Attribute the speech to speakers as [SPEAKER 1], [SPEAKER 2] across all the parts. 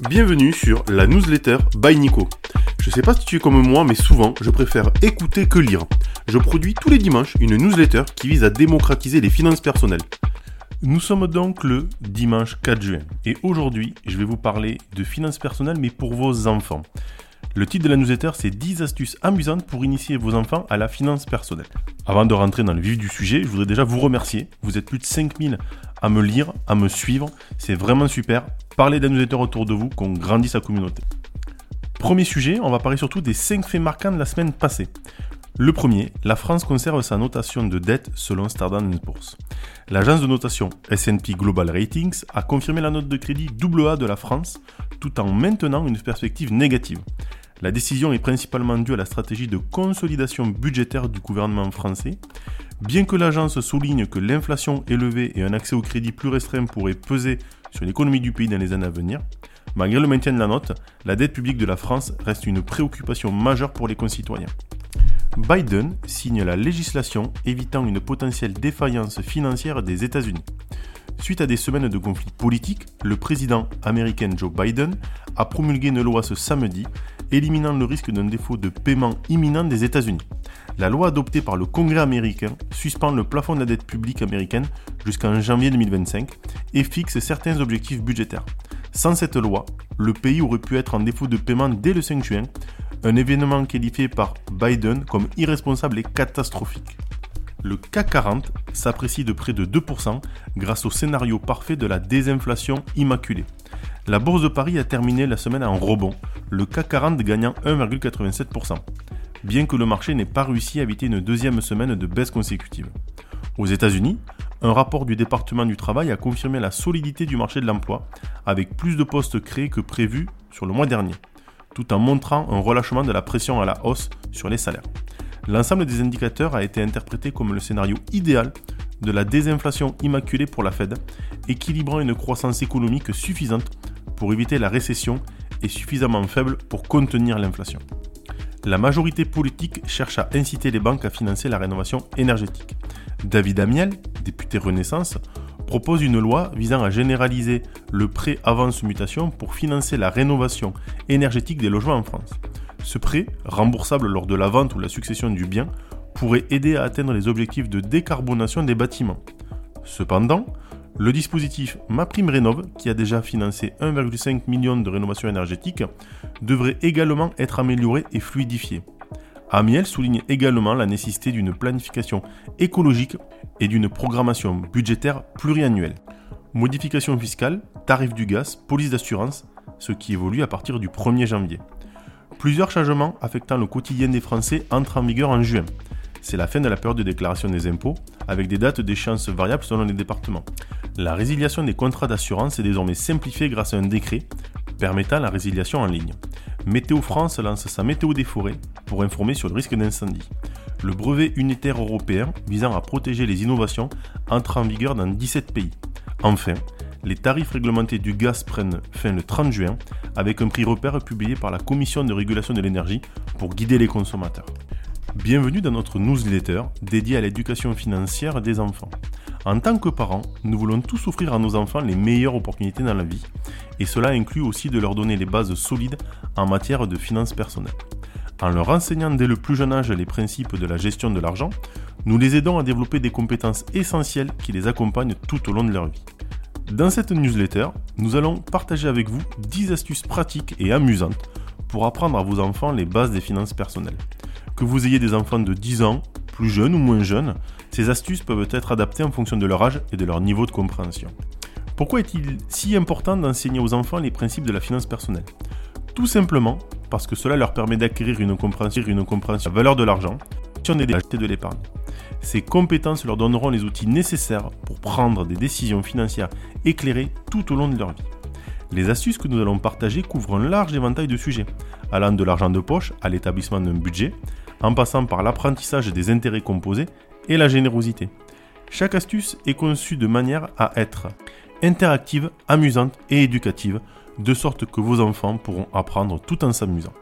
[SPEAKER 1] Bienvenue sur la newsletter by Nico. Je sais pas si tu es comme moi, mais souvent je préfère écouter que lire. Je produis tous les dimanches une newsletter qui vise à démocratiser les finances personnelles. Nous sommes donc le dimanche 4 juin et aujourd'hui je vais vous parler de finances personnelles mais pour vos enfants. Le titre de la newsletter c'est 10 astuces amusantes pour initier vos enfants à la finance personnelle. Avant de rentrer dans le vif du sujet, je voudrais déjà vous remercier. Vous êtes plus de 5000 à me lire, à me suivre. C'est vraiment super. Parlez de la newsletter autour de vous, qu'on grandisse sa communauté. Premier sujet, on va parler surtout des 5 faits marquants de la semaine passée. Le premier, la France conserve sa notation de dette selon Standard Poor's. L'agence de notation S&P Global Ratings a confirmé la note de crédit AA de la France tout en maintenant une perspective négative. La décision est principalement due à la stratégie de consolidation budgétaire du gouvernement français. Bien que l'agence souligne que l'inflation élevée et un accès au crédit plus restreint pourraient peser sur l'économie du pays dans les années à venir, malgré le maintien de la note, la dette publique de la France reste une préoccupation majeure pour les concitoyens. Biden signe la législation évitant une potentielle défaillance financière des États-Unis. Suite à des semaines de conflits politiques, le président américain Joe Biden a promulgué une loi ce samedi éliminant le risque d'un défaut de paiement imminent des États-Unis. La loi adoptée par le Congrès américain suspend le plafond de la dette publique américaine jusqu'en janvier 2025 et fixe certains objectifs budgétaires. Sans cette loi, le pays aurait pu être en défaut de paiement dès le 5 juin, un événement qualifié par Biden comme irresponsable et catastrophique. Le CAC 40 s'apprécie de près de 2% grâce au scénario parfait de la désinflation immaculée. La bourse de Paris a terminé la semaine en rebond, le CAC 40 gagnant 1,87%, bien que le marché n'ait pas réussi à éviter une deuxième semaine de baisse consécutive. Aux États-Unis, un rapport du département du travail a confirmé la solidité du marché de l'emploi, avec plus de postes créés que prévu sur le mois dernier, tout en montrant un relâchement de la pression à la hausse sur les salaires. L'ensemble des indicateurs a été interprété comme le scénario idéal de la désinflation immaculée pour la Fed, équilibrant une croissance économique suffisante pour éviter la récession est suffisamment faible pour contenir l'inflation. La majorité politique cherche à inciter les banques à financer la rénovation énergétique. David Amiel, député Renaissance, propose une loi visant à généraliser le prêt avance mutation pour financer la rénovation énergétique des logements en France. Ce prêt, remboursable lors de la vente ou la succession du bien, pourrait aider à atteindre les objectifs de décarbonation des bâtiments. Cependant, le dispositif MaPrimeRénov, qui a déjà financé 1,5 million de rénovations énergétiques, devrait également être amélioré et fluidifié. Amiel souligne également la nécessité d'une planification écologique et d'une programmation budgétaire pluriannuelle. Modification fiscale, tarif du gaz, police d'assurance, ce qui évolue à partir du 1er janvier. Plusieurs changements affectant le quotidien des Français entrent en vigueur en juin. C'est la fin de la période de déclaration des impôts, avec des dates d'échéance variables selon les départements. La résiliation des contrats d'assurance est désormais simplifiée grâce à un décret permettant la résiliation en ligne. Météo France lance sa météo des forêts pour informer sur le risque d'incendie. Le brevet unitaire européen visant à protéger les innovations entre en vigueur dans 17 pays. Enfin, les tarifs réglementés du gaz prennent fin le 30 juin avec un prix repère publié par la Commission de régulation de l'énergie pour guider les consommateurs. Bienvenue dans notre newsletter dédiée à l'éducation financière des enfants. En tant que parents, nous voulons tous offrir à nos enfants les meilleures opportunités dans la vie, et cela inclut aussi de leur donner les bases solides en matière de finances personnelles. En leur enseignant dès le plus jeune âge les principes de la gestion de l'argent, nous les aidons à développer des compétences essentielles qui les accompagnent tout au long de leur vie. Dans cette newsletter, nous allons partager avec vous 10 astuces pratiques et amusantes pour apprendre à vos enfants les bases des finances personnelles. Que vous ayez des enfants de 10 ans, plus jeunes ou moins jeunes, ces astuces peuvent être adaptées en fonction de leur âge et de leur niveau de compréhension. Pourquoi est-il si important d'enseigner aux enfants les principes de la finance personnelle? Tout simplement parce que cela leur permet d'acquérir une compréhension, une compréhension de la valeur de l'argent, des et de l'épargne. Ces compétences leur donneront les outils nécessaires pour prendre des décisions financières éclairées tout au long de leur vie. Les astuces que nous allons partager couvrent un large éventail de sujets, allant de l'argent de poche à l'établissement d'un budget, en passant par l'apprentissage des intérêts composés et la générosité. Chaque astuce est conçue de manière à être interactive, amusante et éducative, de sorte que vos enfants pourront apprendre tout en s'amusant.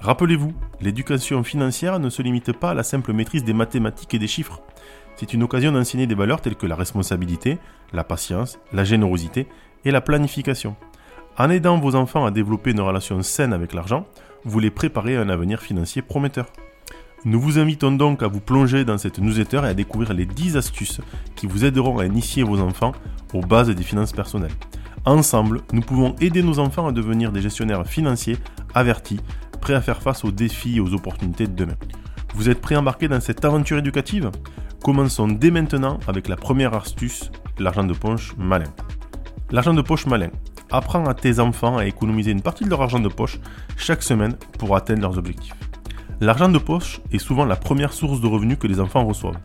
[SPEAKER 1] Rappelez-vous, l'éducation financière ne se limite pas à la simple maîtrise des mathématiques et des chiffres. C'est une occasion d'enseigner des valeurs telles que la responsabilité, la patience, la générosité et la planification. En aidant vos enfants à développer une relation saine avec l'argent, vous les préparez à un avenir financier prometteur. Nous vous invitons donc à vous plonger dans cette newsletter et à découvrir les 10 astuces qui vous aideront à initier vos enfants aux bases des finances personnelles. Ensemble, nous pouvons aider nos enfants à devenir des gestionnaires financiers avertis, prêts à faire face aux défis et aux opportunités de demain. Vous êtes prêts à embarquer dans cette aventure éducative? Commençons dès maintenant avec la première astuce, l'argent de poche malin. L'argent de poche malin. Apprends à tes enfants à économiser une partie de leur argent de poche chaque semaine pour atteindre leurs objectifs. L'argent de poche est souvent la première source de revenus que les enfants reçoivent.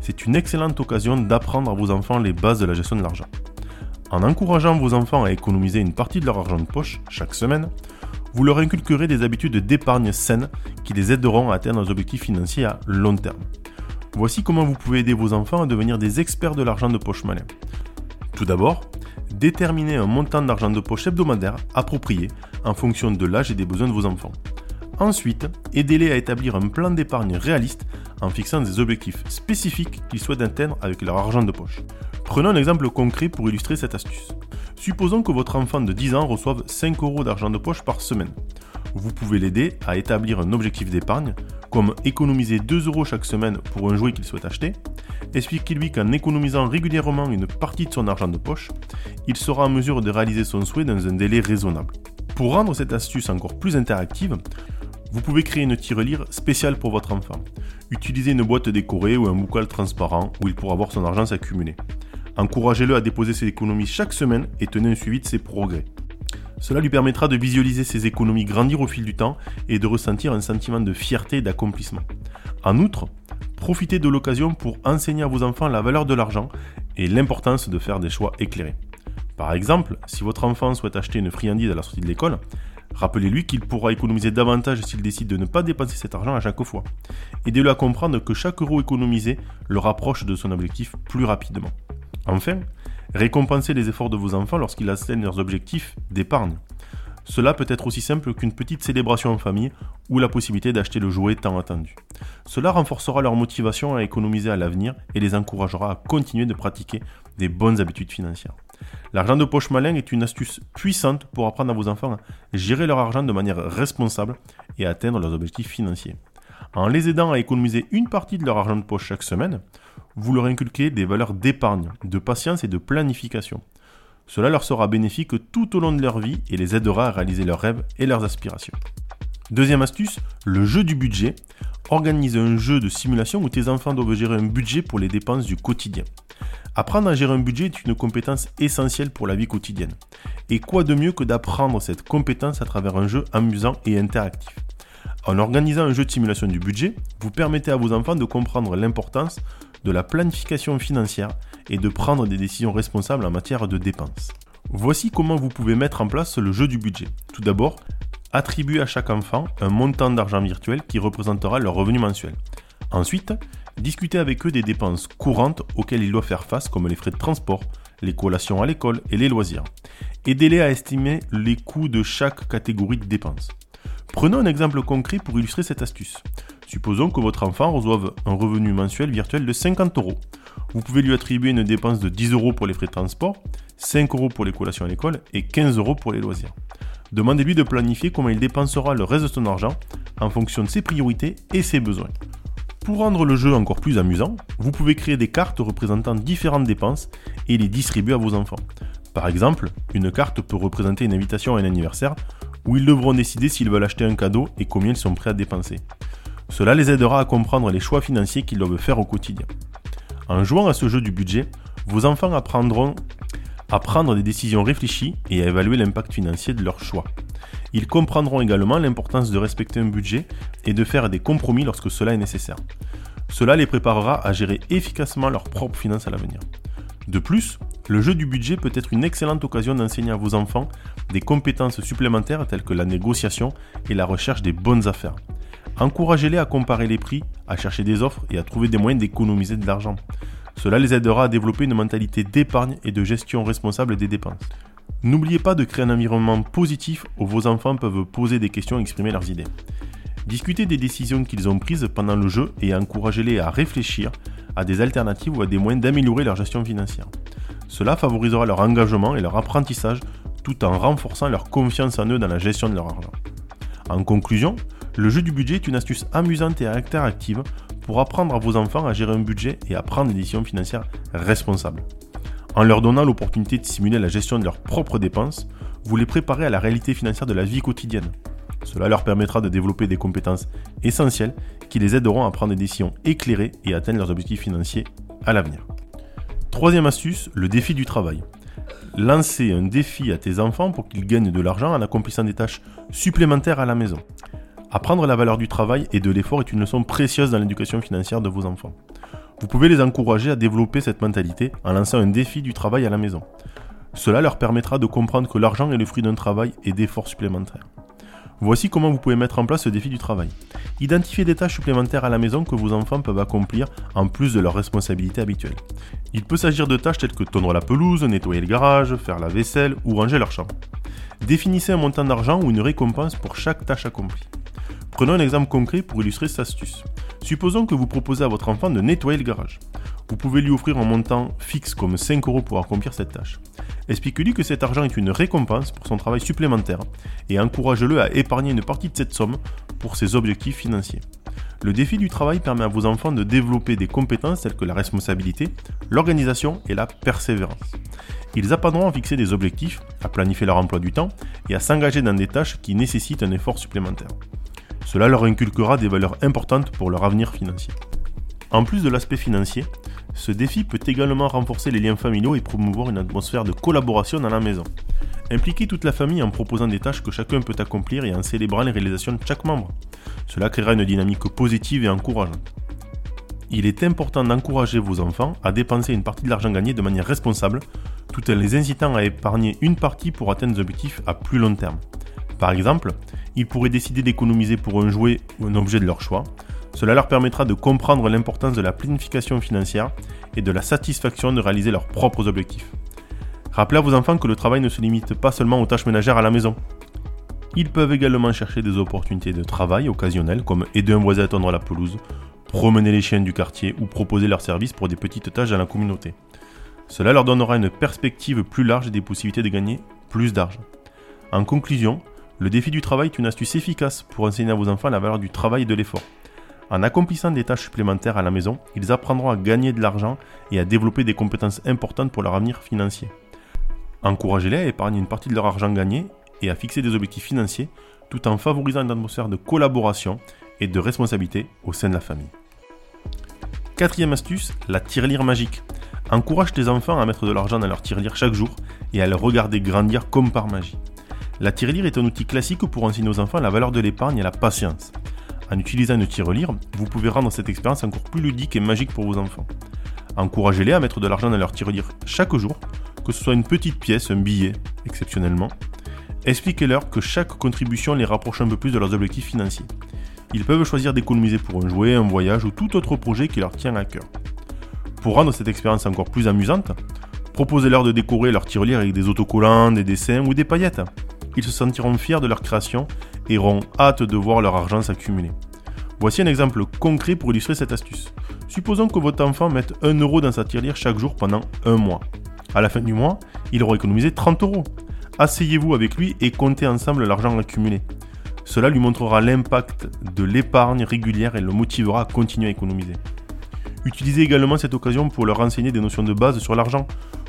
[SPEAKER 1] C'est une excellente occasion d'apprendre à vos enfants les bases de la gestion de l'argent. En encourageant vos enfants à économiser une partie de leur argent de poche chaque semaine, vous leur inculquerez des habitudes d'épargne saines qui les aideront à atteindre leurs objectifs financiers à long terme. Voici comment vous pouvez aider vos enfants à devenir des experts de l'argent de poche malin. Tout d'abord, déterminez un montant d'argent de poche hebdomadaire approprié en fonction de l'âge et des besoins de vos enfants. Ensuite, aidez-les à établir un plan d'épargne réaliste en fixant des objectifs spécifiques qu'ils souhaitent atteindre avec leur argent de poche. Prenons un exemple concret pour illustrer cette astuce. Supposons que votre enfant de 10 ans reçoive 5 euros d'argent de poche par semaine. Vous pouvez l'aider à établir un objectif d'épargne, comme économiser 2 euros chaque semaine pour un jouet qu'il souhaite acheter. Expliquez-lui qu'en économisant régulièrement une partie de son argent de poche, il sera en mesure de réaliser son souhait dans un délai raisonnable. Pour rendre cette astuce encore plus interactive, vous pouvez créer une tirelire spéciale pour votre enfant. Utilisez une boîte décorée ou un boucal transparent où il pourra voir son argent s'accumuler. Encouragez-le à déposer ses économies chaque semaine et tenez un suivi de ses progrès. Cela lui permettra de visualiser ses économies grandir au fil du temps et de ressentir un sentiment de fierté et d'accomplissement. En outre, profitez de l'occasion pour enseigner à vos enfants la valeur de l'argent et l'importance de faire des choix éclairés. Par exemple, si votre enfant souhaite acheter une friandise à la sortie de l'école, Rappelez-lui qu'il pourra économiser davantage s'il décide de ne pas dépenser cet argent à chaque fois. Aidez-le à comprendre que chaque euro économisé le rapproche de son objectif plus rapidement. Enfin, récompensez les efforts de vos enfants lorsqu'ils atteignent leurs objectifs d'épargne. Cela peut être aussi simple qu'une petite célébration en famille ou la possibilité d'acheter le jouet tant attendu. Cela renforcera leur motivation à économiser à l'avenir et les encouragera à continuer de pratiquer des bonnes habitudes financières. L'argent de poche malin est une astuce puissante pour apprendre à vos enfants à gérer leur argent de manière responsable et atteindre leurs objectifs financiers. En les aidant à économiser une partie de leur argent de poche chaque semaine, vous leur inculquez des valeurs d'épargne, de patience et de planification. Cela leur sera bénéfique tout au long de leur vie et les aidera à réaliser leurs rêves et leurs aspirations. Deuxième astuce, le jeu du budget. Organise un jeu de simulation où tes enfants doivent gérer un budget pour les dépenses du quotidien. Apprendre à gérer un budget est une compétence essentielle pour la vie quotidienne. Et quoi de mieux que d'apprendre cette compétence à travers un jeu amusant et interactif? En organisant un jeu de simulation du budget, vous permettez à vos enfants de comprendre l'importance de la planification financière et de prendre des décisions responsables en matière de dépenses. Voici comment vous pouvez mettre en place le jeu du budget. Tout d'abord, attribuez à chaque enfant un montant d'argent virtuel qui représentera leur revenu mensuel. Ensuite, discutez avec eux des dépenses courantes auxquelles ils doivent faire face comme les frais de transport, les collations à l'école et les loisirs. Aidez-les à estimer les coûts de chaque catégorie de dépenses. Prenons un exemple concret pour illustrer cette astuce. Supposons que votre enfant reçoive un revenu mensuel virtuel de 50 euros. Vous pouvez lui attribuer une dépense de 10 euros pour les frais de transport, 5 euros pour les collations à l'école et 15 euros pour les loisirs. Demandez-lui de planifier comment il dépensera le reste de son argent en fonction de ses priorités et ses besoins. Pour rendre le jeu encore plus amusant, vous pouvez créer des cartes représentant différentes dépenses et les distribuer à vos enfants. Par exemple, une carte peut représenter une invitation à un anniversaire où ils devront décider s'ils veulent acheter un cadeau et combien ils sont prêts à dépenser. Cela les aidera à comprendre les choix financiers qu'ils doivent faire au quotidien. En jouant à ce jeu du budget, vos enfants apprendront à prendre des décisions réfléchies et à évaluer l'impact financier de leurs choix. Ils comprendront également l'importance de respecter un budget et de faire des compromis lorsque cela est nécessaire. Cela les préparera à gérer efficacement leurs propres finances à l'avenir. De plus, le jeu du budget peut être une excellente occasion d'enseigner à vos enfants des compétences supplémentaires telles que la négociation et la recherche des bonnes affaires. Encouragez-les à comparer les prix, à chercher des offres et à trouver des moyens d'économiser de l'argent. Cela les aidera à développer une mentalité d'épargne et de gestion responsable des dépenses. N'oubliez pas de créer un environnement positif où vos enfants peuvent poser des questions et exprimer leurs idées. Discutez des décisions qu'ils ont prises pendant le jeu et encouragez-les à réfléchir à des alternatives ou à des moyens d'améliorer leur gestion financière. Cela favorisera leur engagement et leur apprentissage tout en renforçant leur confiance en eux dans la gestion de leur argent. En conclusion, le jeu du budget est une astuce amusante et interactive pour apprendre à vos enfants à gérer un budget et à prendre des décisions financières responsables. En leur donnant l'opportunité de simuler la gestion de leurs propres dépenses, vous les préparez à la réalité financière de la vie quotidienne. Cela leur permettra de développer des compétences essentielles qui les aideront à prendre des décisions éclairées et atteindre leurs objectifs financiers à l'avenir. Troisième astuce, le défi du travail. Lancez un défi à tes enfants pour qu'ils gagnent de l'argent en accomplissant des tâches supplémentaires à la maison. Apprendre la valeur du travail et de l'effort est une leçon précieuse dans l'éducation financière de vos enfants. Vous pouvez les encourager à développer cette mentalité en lançant un défi du travail à la maison. Cela leur permettra de comprendre que l'argent est le fruit d'un travail et d'efforts supplémentaires. Voici comment vous pouvez mettre en place ce défi du travail. Identifiez des tâches supplémentaires à la maison que vos enfants peuvent accomplir en plus de leurs responsabilités habituelles. Il peut s'agir de tâches telles que tondre la pelouse, nettoyer le garage, faire la vaisselle ou ranger leur chambre. Définissez un montant d'argent ou une récompense pour chaque tâche accomplie. Prenons un exemple concret pour illustrer cette astuce. Supposons que vous proposez à votre enfant de nettoyer le garage. Vous pouvez lui offrir un montant fixe comme 5 euros pour accomplir cette tâche. Expliquez-lui que cet argent est une récompense pour son travail supplémentaire et encouragez-le à épargner une partie de cette somme pour ses objectifs financiers. Le défi du travail permet à vos enfants de développer des compétences telles que la responsabilité, l'organisation et la persévérance. Ils apprendront à fixer des objectifs, à planifier leur emploi du temps et à s'engager dans des tâches qui nécessitent un effort supplémentaire. Cela leur inculquera des valeurs importantes pour leur avenir financier. En plus de l'aspect financier, ce défi peut également renforcer les liens familiaux et promouvoir une atmosphère de collaboration dans la maison. Impliquez toute la famille en proposant des tâches que chacun peut accomplir et en célébrant les réalisations de chaque membre. Cela créera une dynamique positive et encourageante. Il est important d'encourager vos enfants à dépenser une partie de l'argent gagné de manière responsable, tout en les incitant à épargner une partie pour atteindre des objectifs à plus long terme. Par exemple, ils pourraient décider d'économiser pour un jouet ou un objet de leur choix. Cela leur permettra de comprendre l'importance de la planification financière et de la satisfaction de réaliser leurs propres objectifs. Rappelez à vos enfants que le travail ne se limite pas seulement aux tâches ménagères à la maison. Ils peuvent également chercher des opportunités de travail occasionnelles comme aider un voisin à tondre la pelouse, promener les chiens du quartier ou proposer leurs services pour des petites tâches dans la communauté. Cela leur donnera une perspective plus large et des possibilités de gagner plus d'argent. En conclusion, le défi du travail est une astuce efficace pour enseigner à vos enfants la valeur du travail et de l'effort. En accomplissant des tâches supplémentaires à la maison, ils apprendront à gagner de l'argent et à développer des compétences importantes pour leur avenir financier. Encouragez-les à épargner une partie de leur argent gagné et à fixer des objectifs financiers tout en favorisant une atmosphère de collaboration et de responsabilité au sein de la famille. Quatrième astuce, la tirelire magique. Encourage tes enfants à mettre de l'argent dans leur tirelire chaque jour et à le regarder grandir comme par magie. La tirelire est un outil classique pour enseigner aux enfants la valeur de l'épargne et la patience. En utilisant une tirelire, vous pouvez rendre cette expérience encore plus ludique et magique pour vos enfants. Encouragez-les à mettre de l'argent dans leur tirelire chaque jour, que ce soit une petite pièce, un billet, exceptionnellement. Expliquez-leur que chaque contribution les rapproche un peu plus de leurs objectifs financiers. Ils peuvent choisir d'économiser pour un jouet, un voyage ou tout autre projet qui leur tient à cœur. Pour rendre cette expérience encore plus amusante, proposez-leur de décorer leur tirelire avec des autocollants, des dessins ou des paillettes ils se sentiront fiers de leur création et auront hâte de voir leur argent s'accumuler. Voici un exemple concret pour illustrer cette astuce. Supposons que votre enfant mette 1 euro dans sa tirelire chaque jour pendant un mois. À la fin du mois, il aura économisé 30 euros. Asseyez-vous avec lui et comptez ensemble l'argent accumulé. Cela lui montrera l'impact de l'épargne régulière et le motivera à continuer à économiser. Utilisez également cette occasion pour leur enseigner des notions de base sur l'argent,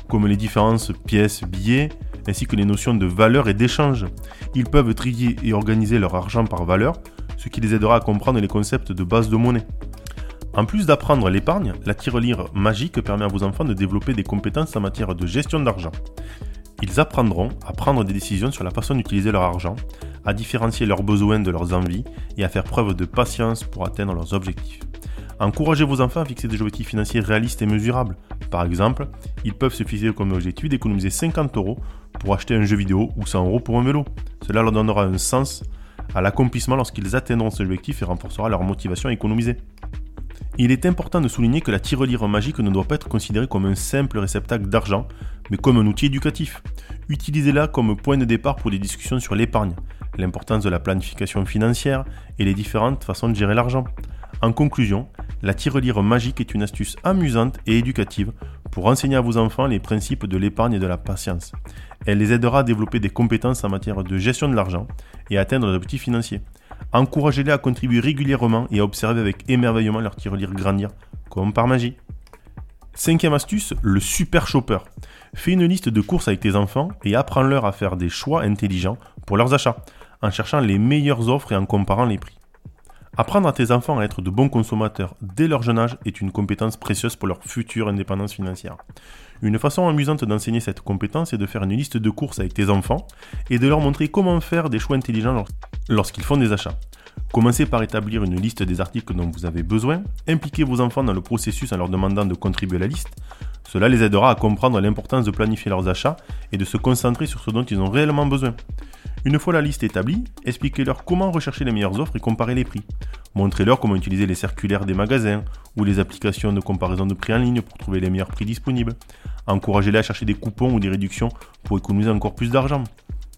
[SPEAKER 1] comme les différences pièces, billets, ainsi que les notions de valeur et d'échange. Ils peuvent trier et organiser leur argent par valeur, ce qui les aidera à comprendre les concepts de base de monnaie. En plus d'apprendre l'épargne, la tirelire magique permet à vos enfants de développer des compétences en matière de gestion d'argent. Ils apprendront à prendre des décisions sur la façon d'utiliser leur argent, à différencier leurs besoins de leurs envies et à faire preuve de patience pour atteindre leurs objectifs. Encouragez vos enfants à fixer des objectifs financiers réalistes et mesurables. Par exemple, ils peuvent se fixer comme objectif d'économiser 50 euros pour acheter un jeu vidéo ou 100 euros pour un vélo. Cela leur donnera un sens à l'accomplissement lorsqu'ils atteindront cet objectif et renforcera leur motivation à économiser. Il est important de souligner que la tirelire magique ne doit pas être considérée comme un simple réceptacle d'argent, mais comme un outil éducatif. Utilisez-la comme point de départ pour des discussions sur l'épargne, l'importance de la planification financière et les différentes façons de gérer l'argent. En conclusion, la tirelire magique est une astuce amusante et éducative pour enseigner à vos enfants les principes de l'épargne et de la patience. Elle les aidera à développer des compétences en matière de gestion de l'argent et à atteindre des petits financiers. Encouragez-les à contribuer régulièrement et à observer avec émerveillement leur tirelire grandir, comme par magie. Cinquième astuce, le super shopper. Fais une liste de courses avec tes enfants et apprends-leur à faire des choix intelligents pour leurs achats, en cherchant les meilleures offres et en comparant les prix. Apprendre à tes enfants à être de bons consommateurs dès leur jeune âge est une compétence précieuse pour leur future indépendance financière. Une façon amusante d'enseigner cette compétence est de faire une liste de courses avec tes enfants et de leur montrer comment faire des choix intelligents lorsqu'ils font des achats. Commencez par établir une liste des articles dont vous avez besoin, impliquez vos enfants dans le processus en leur demandant de contribuer à la liste. Cela les aidera à comprendre l'importance de planifier leurs achats et de se concentrer sur ce dont ils ont réellement besoin. Une fois la liste établie, expliquez-leur comment rechercher les meilleures offres et comparer les prix. Montrez-leur comment utiliser les circulaires des magasins ou les applications de comparaison de prix en ligne pour trouver les meilleurs prix disponibles. Encouragez-les à chercher des coupons ou des réductions pour économiser encore plus d'argent.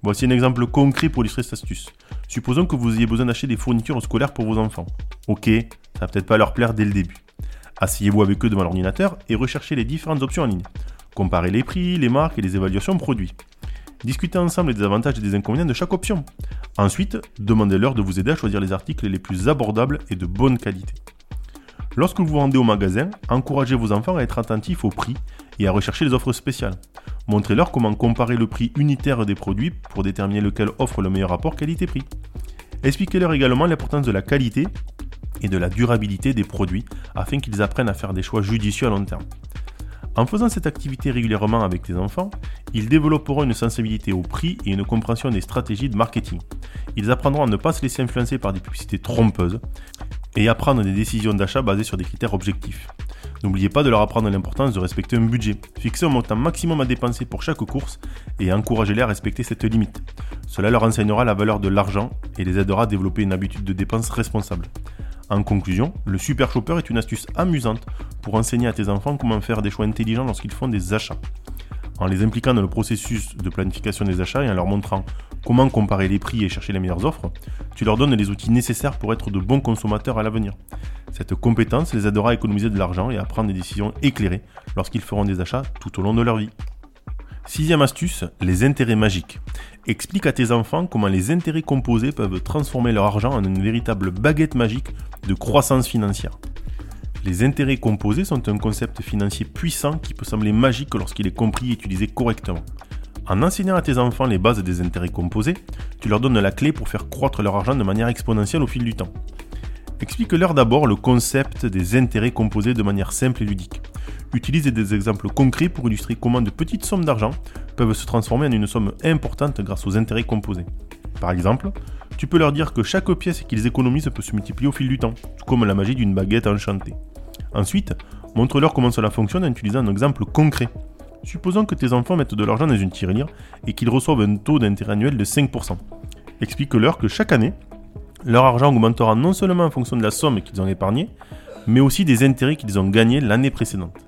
[SPEAKER 1] Voici un exemple concret pour illustrer cette astuce. Supposons que vous ayez besoin d'acheter des fournitures scolaires pour vos enfants. Ok, ça va peut-être pas leur plaire dès le début. Asseyez-vous avec eux devant l'ordinateur et recherchez les différentes options en ligne. Comparez les prix, les marques et les évaluations produits. Discutez ensemble des avantages et des inconvénients de chaque option. Ensuite, demandez-leur de vous aider à choisir les articles les plus abordables et de bonne qualité. Lorsque vous vous rendez au magasin, encouragez vos enfants à être attentifs aux prix et à rechercher les offres spéciales. Montrez-leur comment comparer le prix unitaire des produits pour déterminer lequel offre le meilleur rapport qualité-prix. Expliquez-leur également l'importance de la qualité et de la durabilité des produits afin qu'ils apprennent à faire des choix judicieux à long terme. En faisant cette activité régulièrement avec les enfants, ils développeront une sensibilité au prix et une compréhension des stratégies de marketing. Ils apprendront à ne pas se laisser influencer par des publicités trompeuses et à prendre des décisions d'achat basées sur des critères objectifs. N'oubliez pas de leur apprendre l'importance de respecter un budget. Fixez un montant maximum à dépenser pour chaque course et encouragez-les à respecter cette limite. Cela leur enseignera la valeur de l'argent et les aidera à développer une habitude de dépense responsable. En conclusion, le Super Shopper est une astuce amusante pour enseigner à tes enfants comment faire des choix intelligents lorsqu'ils font des achats. En les impliquant dans le processus de planification des achats et en leur montrant comment comparer les prix et chercher les meilleures offres, tu leur donnes les outils nécessaires pour être de bons consommateurs à l'avenir. Cette compétence les aidera à économiser de l'argent et à prendre des décisions éclairées lorsqu'ils feront des achats tout au long de leur vie. Sixième astuce, les intérêts magiques. Explique à tes enfants comment les intérêts composés peuvent transformer leur argent en une véritable baguette magique de croissance financière. Les intérêts composés sont un concept financier puissant qui peut sembler magique lorsqu'il est compris et utilisé correctement. En enseignant à tes enfants les bases des intérêts composés, tu leur donnes la clé pour faire croître leur argent de manière exponentielle au fil du temps. Explique-leur d'abord le concept des intérêts composés de manière simple et ludique. Utilise des exemples concrets pour illustrer comment de petites sommes d'argent peuvent se transformer en une somme importante grâce aux intérêts composés. Par exemple, tu peux leur dire que chaque pièce qu'ils économisent peut se multiplier au fil du temps, comme la magie d'une baguette enchantée. Ensuite, montre-leur comment cela fonctionne en utilisant un exemple concret. Supposons que tes enfants mettent de l'argent dans une tirelire et qu'ils reçoivent un taux d'intérêt annuel de 5%. Explique-leur que chaque année, leur argent augmentera non seulement en fonction de la somme qu'ils ont épargnée, mais aussi des intérêts qu'ils ont gagnés l'année précédente.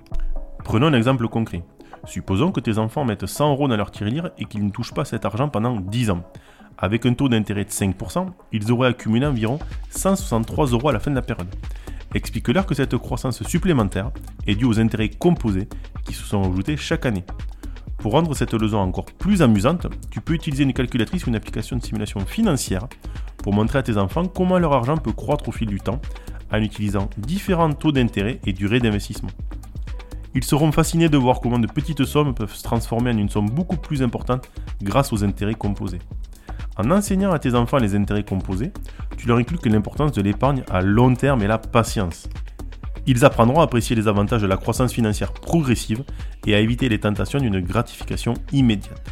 [SPEAKER 1] Prenons un exemple concret. Supposons que tes enfants mettent 100 euros dans leur tirelire et qu'ils ne touchent pas cet argent pendant 10 ans. Avec un taux d'intérêt de 5%, ils auraient accumulé environ 163 euros à la fin de la période. Explique-leur que cette croissance supplémentaire est due aux intérêts composés qui se sont ajoutés chaque année. Pour rendre cette leçon encore plus amusante, tu peux utiliser une calculatrice ou une application de simulation financière pour montrer à tes enfants comment leur argent peut croître au fil du temps en utilisant différents taux d'intérêt et durée d'investissement. Ils seront fascinés de voir comment de petites sommes peuvent se transformer en une somme beaucoup plus importante grâce aux intérêts composés. En enseignant à tes enfants les intérêts composés, tu leur inclus que l'importance de l'épargne à long terme et la patience. Ils apprendront à apprécier les avantages de la croissance financière progressive et à éviter les tentations d'une gratification immédiate.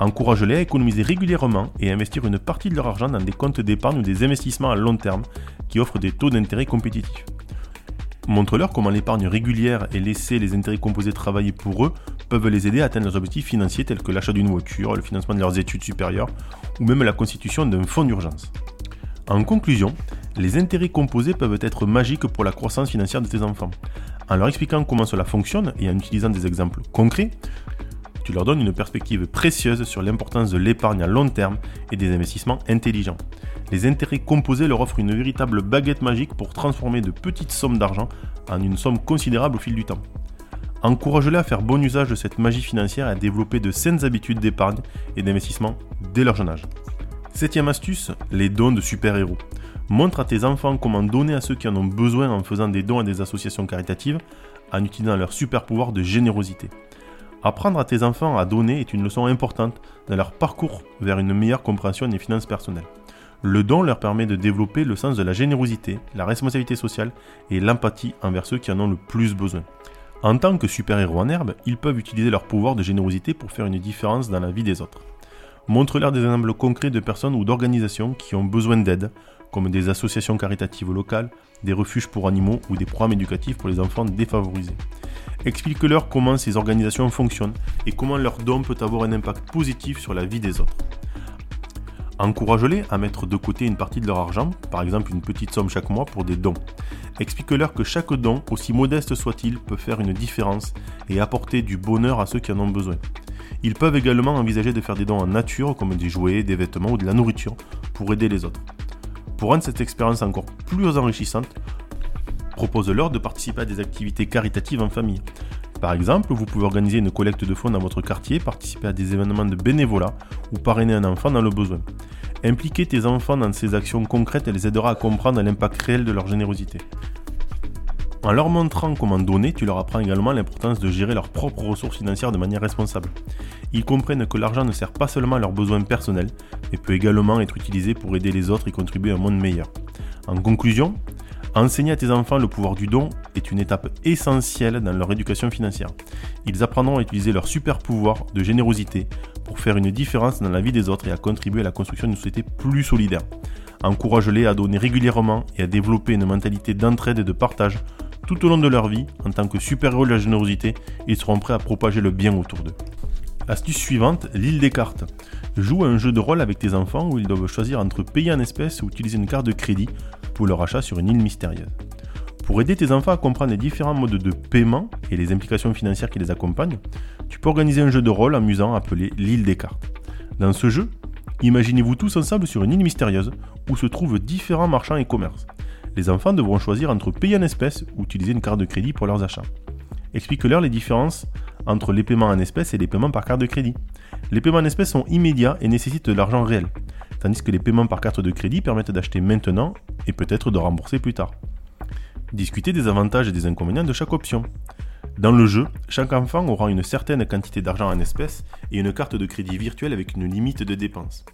[SPEAKER 1] Encourage-les à économiser régulièrement et à investir une partie de leur argent dans des comptes d'épargne ou des investissements à long terme qui offrent des taux d'intérêt compétitifs. Montre-leur comment l'épargne régulière et laisser les intérêts composés travailler pour eux peuvent les aider à atteindre leurs objectifs financiers tels que l'achat d'une voiture, le financement de leurs études supérieures ou même la constitution d'un fonds d'urgence. En conclusion, les intérêts composés peuvent être magiques pour la croissance financière de tes enfants. En leur expliquant comment cela fonctionne et en utilisant des exemples concrets, tu leur donnes une perspective précieuse sur l'importance de l'épargne à long terme et des investissements intelligents. Les intérêts composés leur offrent une véritable baguette magique pour transformer de petites sommes d'argent en une somme considérable au fil du temps. Encourage-les à faire bon usage de cette magie financière et à développer de saines habitudes d'épargne et d'investissement dès leur jeune âge. Septième astuce, les dons de super-héros. Montre à tes enfants comment donner à ceux qui en ont besoin en faisant des dons à des associations caritatives, en utilisant leur super pouvoir de générosité. Apprendre à tes enfants à donner est une leçon importante dans leur parcours vers une meilleure compréhension des finances personnelles. Le don leur permet de développer le sens de la générosité, la responsabilité sociale et l'empathie envers ceux qui en ont le plus besoin. En tant que super-héros en herbe, ils peuvent utiliser leur pouvoir de générosité pour faire une différence dans la vie des autres. Montre-leur des exemples concrets de personnes ou d'organisations qui ont besoin d'aide, comme des associations caritatives locales, des refuges pour animaux ou des programmes éducatifs pour les enfants défavorisés. Explique-leur comment ces organisations fonctionnent et comment leur don peut avoir un impact positif sur la vie des autres. Encourage-les à mettre de côté une partie de leur argent, par exemple une petite somme chaque mois pour des dons. Explique-leur que chaque don, aussi modeste soit-il, peut faire une différence et apporter du bonheur à ceux qui en ont besoin. Ils peuvent également envisager de faire des dons en nature, comme des jouets, des vêtements ou de la nourriture, pour aider les autres. Pour rendre cette expérience encore plus enrichissante, propose-leur de participer à des activités caritatives en famille. Par exemple, vous pouvez organiser une collecte de fonds dans votre quartier, participer à des événements de bénévolat ou parrainer un enfant dans le besoin. Impliquer tes enfants dans ces actions concrètes les aidera à comprendre l'impact réel de leur générosité. En leur montrant comment donner, tu leur apprends également l'importance de gérer leurs propres ressources financières de manière responsable. Ils comprennent que l'argent ne sert pas seulement à leurs besoins personnels, mais peut également être utilisé pour aider les autres et contribuer à un monde meilleur. En conclusion, enseigner à tes enfants le pouvoir du don est une étape essentielle dans leur éducation financière. Ils apprendront à utiliser leur super pouvoir de générosité pour faire une différence dans la vie des autres et à contribuer à la construction d'une société plus solidaire. Encourage-les à donner régulièrement et à développer une mentalité d'entraide et de partage tout au long de leur vie, en tant que super-héros de la générosité, ils seront prêts à propager le bien autour d'eux. Astuce suivante, l'île des cartes. Joue un jeu de rôle avec tes enfants où ils doivent choisir entre payer en espèces ou utiliser une carte de crédit pour leur achat sur une île mystérieuse. Pour aider tes enfants à comprendre les différents modes de paiement et les implications financières qui les accompagnent, tu peux organiser un jeu de rôle amusant appelé l'île des cartes. Dans ce jeu, imaginez-vous tous ensemble sur une île mystérieuse où se trouvent différents marchands et commerces les enfants devront choisir entre payer en espèces ou utiliser une carte de crédit pour leurs achats. Explique-leur les différences entre les paiements en espèces et les paiements par carte de crédit. Les paiements en espèces sont immédiats et nécessitent de l'argent réel, tandis que les paiements par carte de crédit permettent d'acheter maintenant et peut-être de rembourser plus tard. Discutez des avantages et des inconvénients de chaque option. Dans le jeu, chaque enfant aura une certaine quantité d'argent en espèces et une carte de crédit virtuelle avec une limite de dépenses.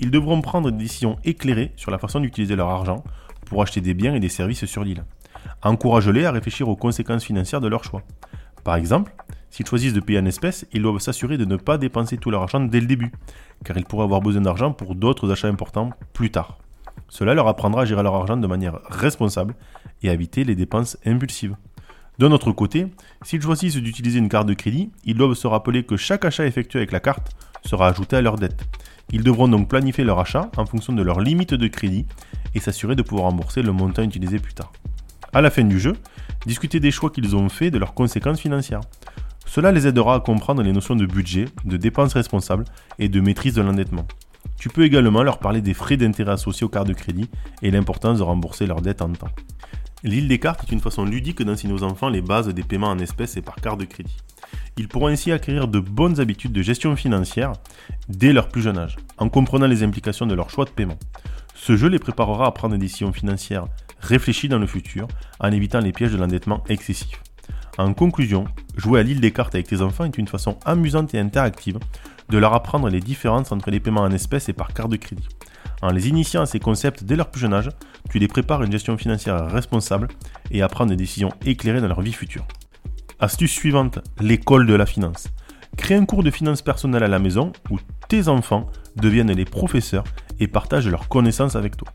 [SPEAKER 1] Ils devront prendre des décisions éclairées sur la façon d'utiliser leur argent pour acheter des biens et des services sur l'île. Encourage-les à réfléchir aux conséquences financières de leur choix. Par exemple, s'ils choisissent de payer en espèces, ils doivent s'assurer de ne pas dépenser tout leur argent dès le début, car ils pourraient avoir besoin d'argent pour d'autres achats importants plus tard. Cela leur apprendra à gérer leur argent de manière responsable et à éviter les dépenses impulsives. D'un autre côté, s'ils choisissent d'utiliser une carte de crédit, ils doivent se rappeler que chaque achat effectué avec la carte sera ajouté à leur dette. Ils devront donc planifier leur achat en fonction de leur limite de crédit et s'assurer de pouvoir rembourser le montant utilisé plus tard. À la fin du jeu, discuter des choix qu'ils ont faits et de leurs conséquences financières. Cela les aidera à comprendre les notions de budget, de dépenses responsables et de maîtrise de l'endettement. Tu peux également leur parler des frais d'intérêt associés aux cartes de crédit et l'importance de rembourser leurs dettes en temps. L'île des cartes est une façon ludique d'enseigner aux enfants les bases des paiements en espèces et par carte de crédit. Ils pourront ainsi acquérir de bonnes habitudes de gestion financière dès leur plus jeune âge, en comprenant les implications de leur choix de paiement. Ce jeu les préparera à prendre des décisions financières réfléchies dans le futur en évitant les pièges de l'endettement excessif. En conclusion, jouer à l'île des cartes avec tes enfants est une façon amusante et interactive de leur apprendre les différences entre les paiements en espèces et par carte de crédit. En les initiant à ces concepts dès leur plus jeune âge, tu les prépares à une gestion financière responsable et à prendre des décisions éclairées dans leur vie future. Astuce suivante, l'école de la finance. Crée un cours de finance personnelle à la maison où tes enfants deviennent les professeurs et partagent leurs connaissances avec toi.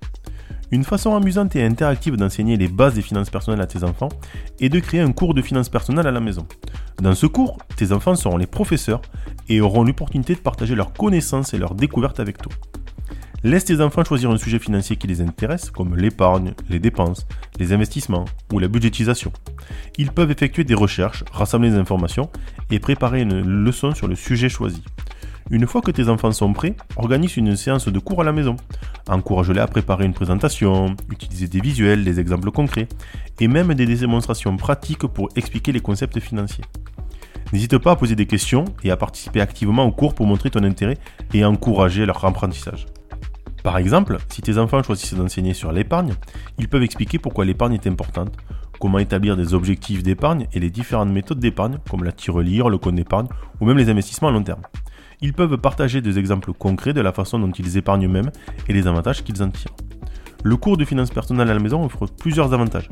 [SPEAKER 1] Une façon amusante et interactive d'enseigner les bases des finances personnelles à tes enfants est de créer un cours de finances personnelles à la maison. Dans ce cours, tes enfants seront les professeurs et auront l'opportunité de partager leurs connaissances et leurs découvertes avec toi. Laisse tes enfants choisir un sujet financier qui les intéresse, comme l'épargne, les dépenses, les investissements ou la budgétisation. Ils peuvent effectuer des recherches, rassembler des informations et préparer une leçon sur le sujet choisi. Une fois que tes enfants sont prêts, organise une séance de cours à la maison. Encourage-les à préparer une présentation, utiliser des visuels, des exemples concrets et même des démonstrations pratiques pour expliquer les concepts financiers. N'hésite pas à poser des questions et à participer activement au cours pour montrer ton intérêt et encourager leur apprentissage. Par exemple, si tes enfants choisissent d'enseigner sur l'épargne, ils peuvent expliquer pourquoi l'épargne est importante, comment établir des objectifs d'épargne et les différentes méthodes d'épargne, comme la tirelire, le compte d'épargne ou même les investissements à long terme. Ils peuvent partager des exemples concrets de la façon dont ils épargnent eux-mêmes et les avantages qu'ils en tirent. Le cours de finances personnelles à la maison offre plusieurs avantages.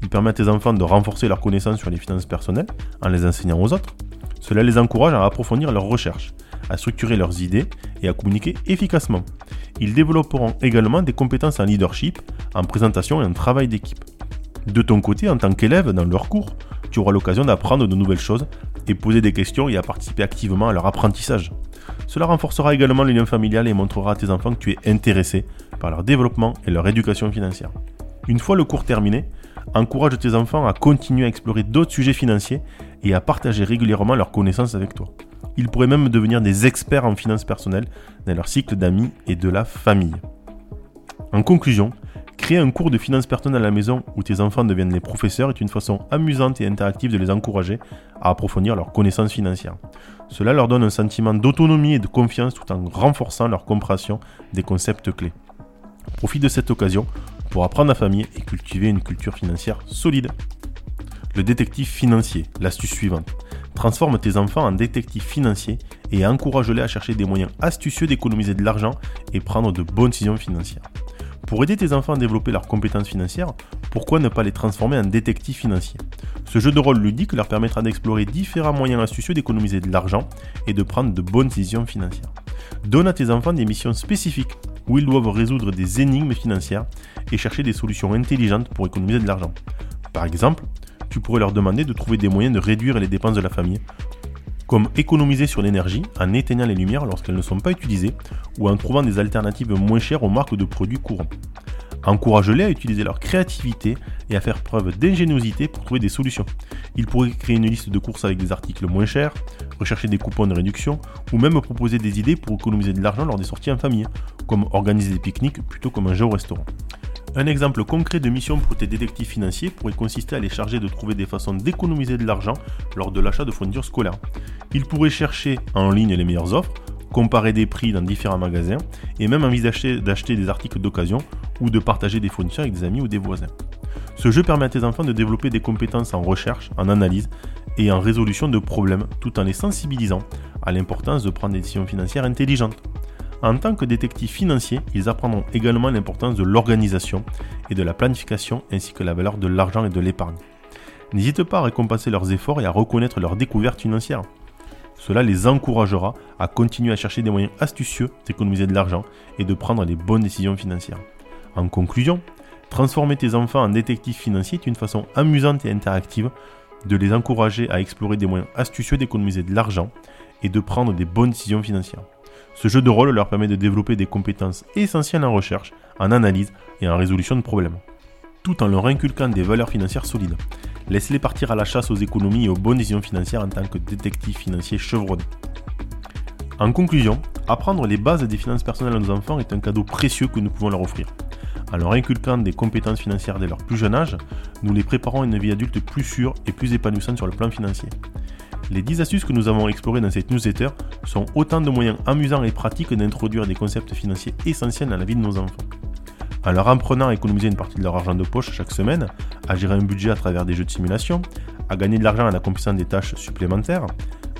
[SPEAKER 1] Il permet à tes enfants de renforcer leurs connaissances sur les finances personnelles en les enseignant aux autres. Cela les encourage à approfondir leurs recherches, à structurer leurs idées et à communiquer efficacement. Ils développeront également des compétences en leadership, en présentation et en travail d'équipe. De ton côté, en tant qu'élève dans leur cours, tu auras l'occasion d'apprendre de nouvelles choses et poser des questions et à participer activement à leur apprentissage. Cela renforcera également le lien familial et montrera à tes enfants que tu es intéressé par leur développement et leur éducation financière. Une fois le cours terminé, encourage tes enfants à continuer à explorer d'autres sujets financiers et à partager régulièrement leurs connaissances avec toi. Ils pourraient même devenir des experts en finances personnelles dans leur cycle d'amis et de la famille. En conclusion, Créer un cours de finances personnelles à la maison où tes enfants deviennent les professeurs est une façon amusante et interactive de les encourager à approfondir leurs connaissances financières. Cela leur donne un sentiment d'autonomie et de confiance tout en renforçant leur compréhension des concepts clés. Profite de cette occasion pour apprendre à famille et cultiver une culture financière solide. Le détective financier, l'astuce suivante. Transforme tes enfants en détectives financiers et encourage-les à chercher des moyens astucieux d'économiser de l'argent et prendre de bonnes décisions financières. Pour aider tes enfants à développer leurs compétences financières, pourquoi ne pas les transformer en détectives financiers? Ce jeu de rôle ludique leur permettra d'explorer différents moyens astucieux d'économiser de l'argent et de prendre de bonnes décisions financières. Donne à tes enfants des missions spécifiques où ils doivent résoudre des énigmes financières et chercher des solutions intelligentes pour économiser de l'argent. Par exemple, tu pourrais leur demander de trouver des moyens de réduire les dépenses de la famille comme économiser sur l'énergie en éteignant les lumières lorsqu'elles ne sont pas utilisées ou en trouvant des alternatives moins chères aux marques de produits courants. Encourage-les à utiliser leur créativité et à faire preuve d'ingéniosité pour trouver des solutions. Ils pourraient créer une liste de courses avec des articles moins chers, rechercher des coupons de réduction ou même proposer des idées pour économiser de l'argent lors des sorties en famille, comme organiser des pique-niques plutôt que manger au restaurant. Un exemple concret de mission pour tes détectives financiers pourrait consister à les charger de trouver des façons d'économiser de l'argent lors de l'achat de fournitures scolaires. Ils pourraient chercher en ligne les meilleures offres, comparer des prix dans différents magasins et même envisager d'acheter des articles d'occasion ou de partager des fournitures avec des amis ou des voisins. Ce jeu permet à tes enfants de développer des compétences en recherche, en analyse et en résolution de problèmes tout en les sensibilisant à l'importance de prendre des décisions financières intelligentes. En tant que détectives financiers, ils apprendront également l'importance de l'organisation et de la planification ainsi que la valeur de l'argent et de l'épargne. N'hésite pas à récompenser leurs efforts et à reconnaître leurs découvertes financières. Cela les encouragera à continuer à chercher des moyens astucieux d'économiser de l'argent et de prendre les bonnes décisions financières. En conclusion, transformer tes enfants en détectives financiers est une façon amusante et interactive de les encourager à explorer des moyens astucieux d'économiser de l'argent et de prendre des bonnes décisions financières. Ce jeu de rôle leur permet de développer des compétences essentielles en recherche, en analyse et en résolution de problèmes, tout en leur inculquant des valeurs financières solides. Laisse-les partir à la chasse aux économies et aux bonnes décisions financières en tant que détectives financiers chevronnés. En conclusion, apprendre les bases des finances personnelles à nos enfants est un cadeau précieux que nous pouvons leur offrir. En leur inculquant des compétences financières dès leur plus jeune âge, nous les préparons à une vie adulte plus sûre et plus épanouissante sur le plan financier. Les 10 astuces que nous avons explorées dans cette newsletter sont autant de moyens amusants et pratiques d'introduire des concepts financiers essentiels dans la vie de nos enfants. En leur apprenant à économiser une partie de leur argent de poche chaque semaine, à gérer un budget à travers des jeux de simulation, à gagner de l'argent en accomplissant des tâches supplémentaires,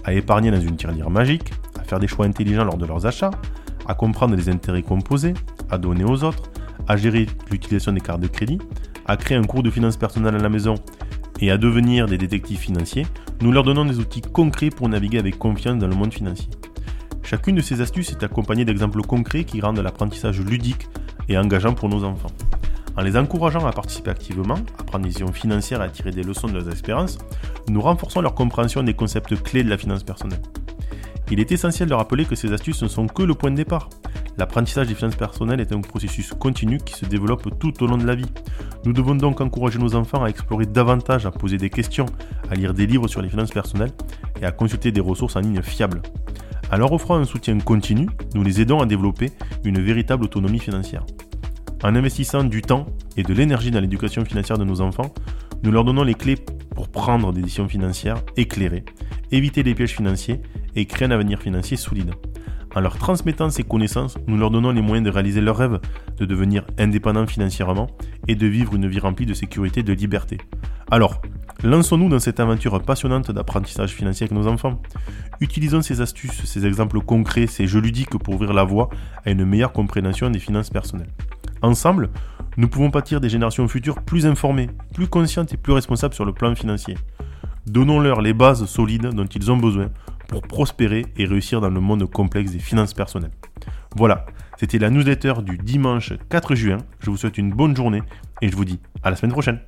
[SPEAKER 1] à épargner dans une tirelire magique, à faire des choix intelligents lors de leurs achats, à comprendre les intérêts composés, à donner aux autres, à gérer l'utilisation des cartes de crédit, à créer un cours de finances personnelles à la maison et à devenir des détectives financiers, nous leur donnons des outils concrets pour naviguer avec confiance dans le monde financier. Chacune de ces astuces est accompagnée d'exemples concrets qui rendent l'apprentissage ludique et engageant pour nos enfants. En les encourageant à participer activement, à prendre des décisions financières et à tirer des leçons de leurs expériences, nous renforçons leur compréhension des concepts clés de la finance personnelle. Il est essentiel de rappeler que ces astuces ne sont que le point de départ. L'apprentissage des finances personnelles est un processus continu qui se développe tout au long de la vie. Nous devons donc encourager nos enfants à explorer davantage, à poser des questions, à lire des livres sur les finances personnelles et à consulter des ressources en ligne fiables. En leur offrant un soutien continu, nous les aidons à développer une véritable autonomie financière. En investissant du temps et de l'énergie dans l'éducation financière de nos enfants, nous leur donnons les clés pour prendre des décisions financières éclairées, éviter les pièges financiers et créer un avenir financier solide. En leur transmettant ces connaissances, nous leur donnons les moyens de réaliser leurs rêves, de devenir indépendants financièrement et de vivre une vie remplie de sécurité et de liberté. Alors, lançons-nous dans cette aventure passionnante d'apprentissage financier avec nos enfants. Utilisons ces astuces, ces exemples concrets, ces jeux ludiques pour ouvrir la voie à une meilleure compréhension des finances personnelles. Ensemble, nous pouvons bâtir des générations futures plus informées, plus conscientes et plus responsables sur le plan financier. Donnons-leur les bases solides dont ils ont besoin prospérer et réussir dans le monde complexe des finances personnelles. Voilà, c'était la newsletter du dimanche 4 juin. Je vous souhaite une bonne journée et je vous dis à la semaine prochaine.